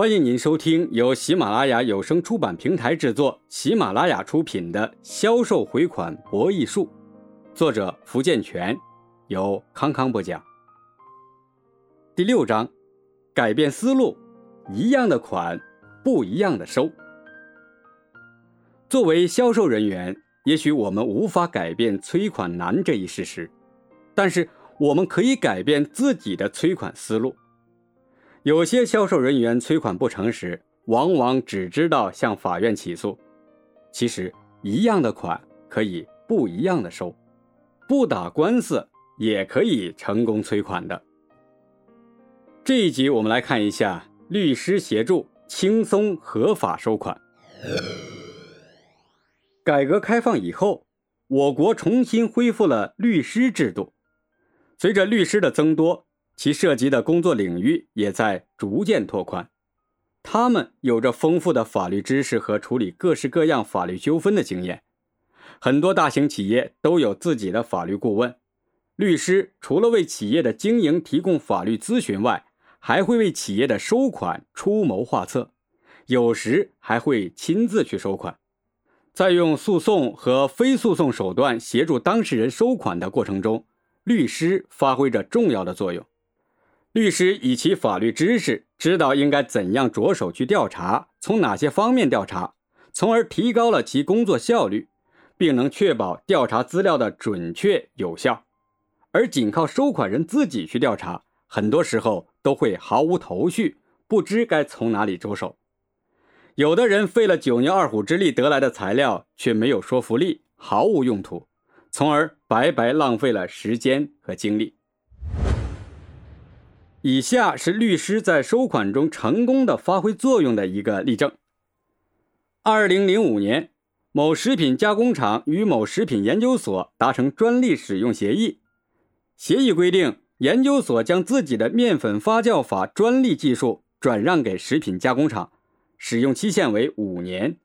欢迎您收听由喜马拉雅有声出版平台制作、喜马拉雅出品的《销售回款博弈术》，作者福建泉，由康康播讲。第六章，改变思路，一样的款，不一样的收。作为销售人员，也许我们无法改变催款难这一事实，但是我们可以改变自己的催款思路。有些销售人员催款不成时，往往只知道向法院起诉。其实，一样的款可以不一样的收，不打官司也可以成功催款的。这一集我们来看一下律师协助轻松合法收款。改革开放以后，我国重新恢复了律师制度，随着律师的增多。其涉及的工作领域也在逐渐拓宽，他们有着丰富的法律知识和处理各式各样法律纠纷的经验。很多大型企业都有自己的法律顾问，律师除了为企业的经营提供法律咨询外，还会为企业的收款出谋划策，有时还会亲自去收款。在用诉讼和非诉讼手段协助当事人收款的过程中，律师发挥着重要的作用。律师以其法律知识，知道应该怎样着手去调查，从哪些方面调查，从而提高了其工作效率，并能确保调查资料的准确有效。而仅靠收款人自己去调查，很多时候都会毫无头绪，不知该从哪里着手。有的人费了九牛二虎之力得来的材料，却没有说服力，毫无用途，从而白白浪费了时间和精力。以下是律师在收款中成功的发挥作用的一个例证。二零零五年，某食品加工厂与某食品研究所达成专利使用协议，协议规定，研究所将自己的面粉发酵法专利技术转让给食品加工厂，使用期限为五年。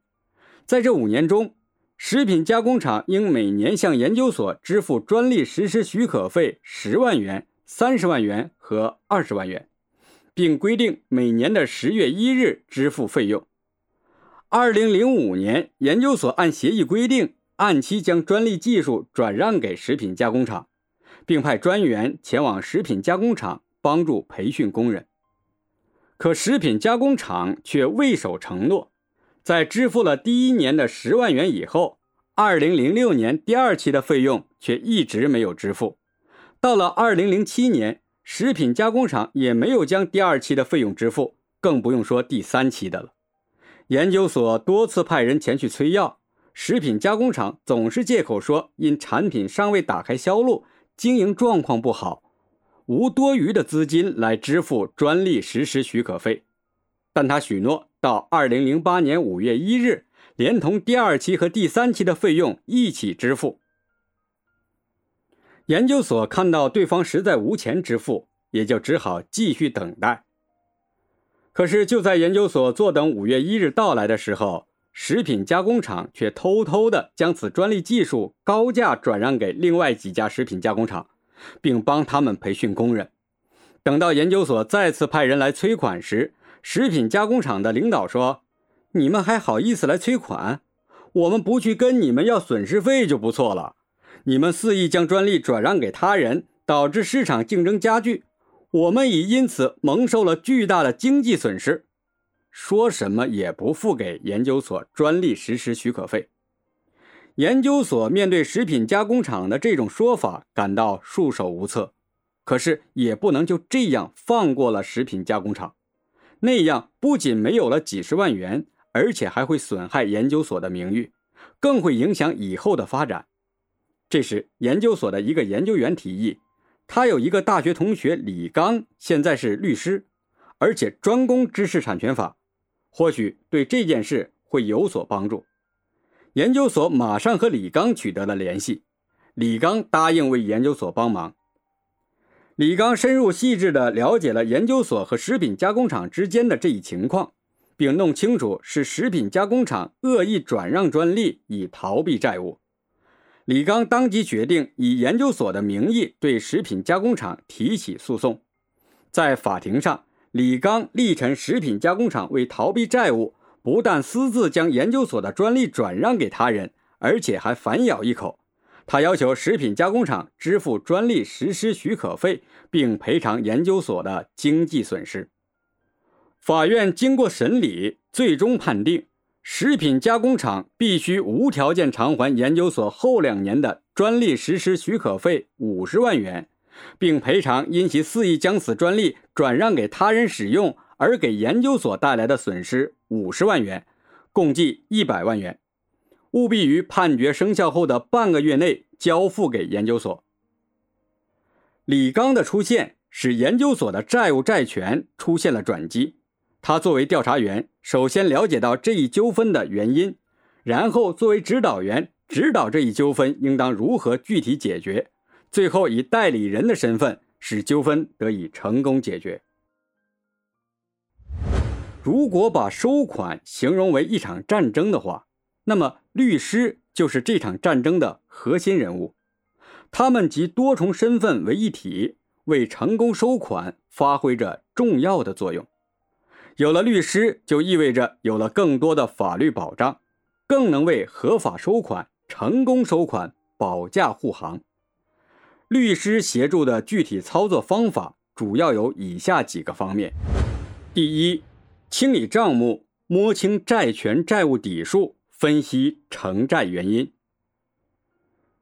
在这五年中，食品加工厂应每年向研究所支付专利实施许可费十万元。三十万元和二十万元，并规定每年的十月一日支付费用。二零零五年，研究所按协议规定，按期将专利技术转让给食品加工厂，并派专员前往食品加工厂帮助培训工人。可食品加工厂却未守承诺，在支付了第一年的十万元以后，二零零六年第二期的费用却一直没有支付。到了二零零七年，食品加工厂也没有将第二期的费用支付，更不用说第三期的了。研究所多次派人前去催要，食品加工厂总是借口说因产品尚未打开销路，经营状况不好，无多余的资金来支付专利实施许可费。但他许诺到二零零八年五月一日，连同第二期和第三期的费用一起支付。研究所看到对方实在无钱支付，也就只好继续等待。可是就在研究所坐等五月一日到来的时候，食品加工厂却偷偷的将此专利技术高价转让给另外几家食品加工厂，并帮他们培训工人。等到研究所再次派人来催款时，食品加工厂的领导说：“你们还好意思来催款？我们不去跟你们要损失费就不错了。”你们肆意将专利转让给他人，导致市场竞争加剧，我们已因此蒙受了巨大的经济损失。说什么也不付给研究所专利实施许可费。研究所面对食品加工厂的这种说法感到束手无策，可是也不能就这样放过了食品加工厂，那样不仅没有了几十万元，而且还会损害研究所的名誉，更会影响以后的发展。这时，研究所的一个研究员提议，他有一个大学同学李刚，现在是律师，而且专攻知识产权法，或许对这件事会有所帮助。研究所马上和李刚取得了联系，李刚答应为研究所帮忙。李刚深入细致地了解了研究所和食品加工厂之间的这一情况，并弄清楚是食品加工厂恶意转让专利以逃避债务。李刚当即决定以研究所的名义对食品加工厂提起诉讼。在法庭上，李刚、力陈食品加工厂为逃避债务，不但私自将研究所的专利转让给他人，而且还反咬一口。他要求食品加工厂支付专利实施许可费，并赔偿研究所的经济损失。法院经过审理，最终判定食品加工厂必须无条件偿还研究所后两年的专利实施许可费五十万元。并赔偿因其肆意将此专利转让给他人使用而给研究所带来的损失五十万元，共计一百万元，务必于判决生效后的半个月内交付给研究所。李刚的出现使研究所的债务债权出现了转机。他作为调查员，首先了解到这一纠纷的原因，然后作为指导员指导这一纠纷应当如何具体解决。最后以代理人的身份使纠纷得以成功解决。如果把收款形容为一场战争的话，那么律师就是这场战争的核心人物。他们集多重身份为一体，为成功收款发挥着重要的作用。有了律师，就意味着有了更多的法律保障，更能为合法收款、成功收款保驾护航。律师协助的具体操作方法主要有以下几个方面：第一，清理账目，摸清债权债务底数，分析承债原因。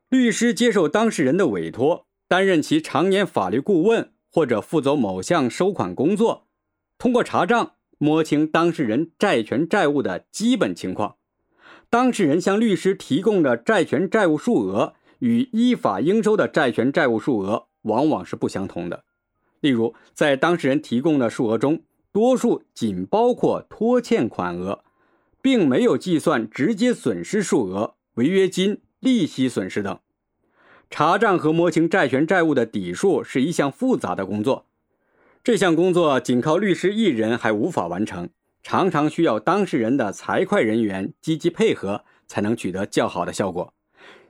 律师接受当事人的委托，担任其常年法律顾问或者负责某项收款工作，通过查账摸清当事人债权债务的基本情况。当事人向律师提供的债权债务数额。与依法应收的债权债务数额往往是不相同的。例如，在当事人提供的数额中，多数仅包括拖欠款额，并没有计算直接损失数额、违约金、利息损失等。查账和摸清债权债务的底数是一项复杂的工作，这项工作仅靠律师一人还无法完成，常常需要当事人的财会人员积极配合，才能取得较好的效果。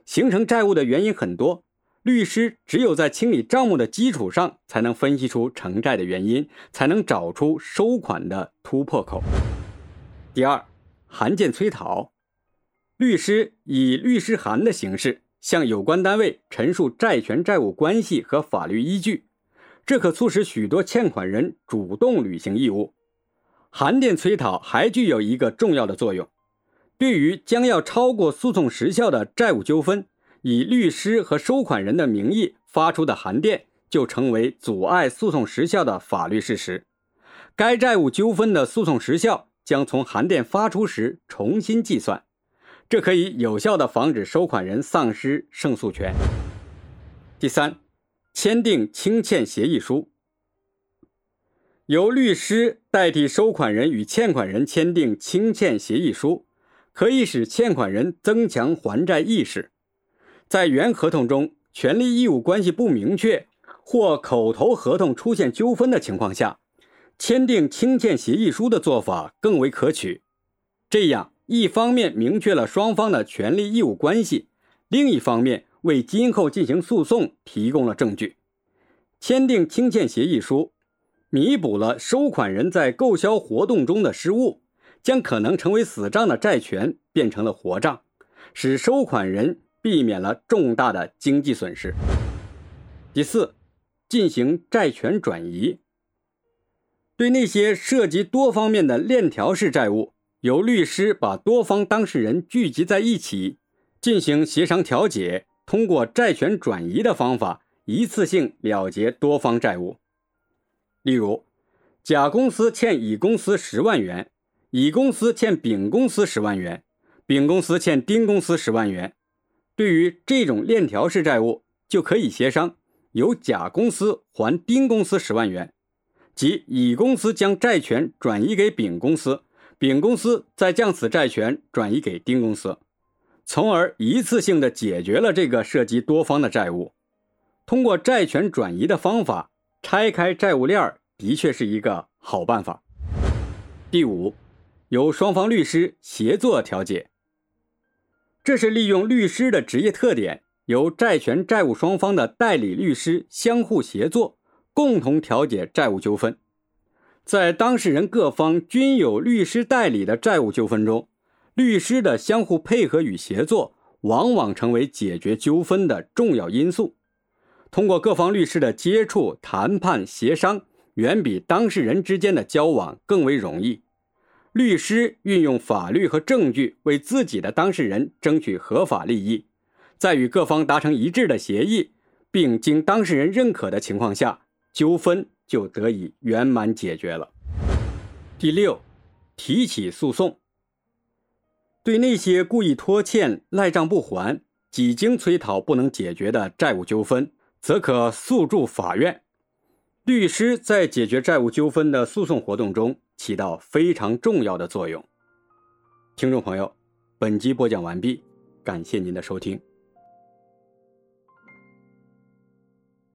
形成债务的原因很多，律师只有在清理账目的基础上，才能分析出承债的原因，才能找出收款的突破口。第二，函件催讨，律师以律师函的形式向有关单位陈述债权债务关系和法律依据，这可促使许多欠款人主动履行义务。函电催讨还具有一个重要的作用。对于将要超过诉讼时效的债务纠纷，以律师和收款人的名义发出的函电就成为阻碍诉讼时效的法律事实。该债务纠纷的诉讼时效将从函电发出时重新计算，这可以有效地防止收款人丧失胜诉权。第三，签订清欠协议书，由律师代替收款人与欠款人签订清欠协议书。可以使欠款人增强还债意识。在原合同中权利义务关系不明确或口头合同出现纠纷的情况下，签订清欠协议书的做法更为可取。这样，一方面明确了双方的权利义务关系，另一方面为今后进行诉讼提供了证据。签订清欠协议书，弥补了收款人在购销活动中的失误。将可能成为死账的债权变成了活账，使收款人避免了重大的经济损失。第四，进行债权转移。对那些涉及多方面的链条式债务，由律师把多方当事人聚集在一起，进行协商调解，通过债权转移的方法，一次性了结多方债务。例如，甲公司欠乙公司十万元。乙公司欠丙公司十万元，丙公司欠丁公司十万元。对于这种链条式债务，就可以协商由甲公司还丁公司十万元，即乙公司将债权转移给丙公司，丙公司再将此债权转移给丁公司，从而一次性的解决了这个涉及多方的债务。通过债权转移的方法拆开债务链，的确是一个好办法。第五。由双方律师协作调解，这是利用律师的职业特点，由债权债务双方的代理律师相互协作，共同调解债务纠纷。在当事人各方均有律师代理的债务纠纷中，律师的相互配合与协作，往往成为解决纠纷的重要因素。通过各方律师的接触、谈判、协商，远比当事人之间的交往更为容易。律师运用法律和证据为自己的当事人争取合法利益，在与各方达成一致的协议，并经当事人认可的情况下，纠纷就得以圆满解决了。第六，提起诉讼。对那些故意拖欠、赖账不还、几经催讨不能解决的债务纠纷，则可诉诸法院。律师在解决债务纠纷的诉讼活动中。起到非常重要的作用。听众朋友，本集播讲完毕，感谢您的收听。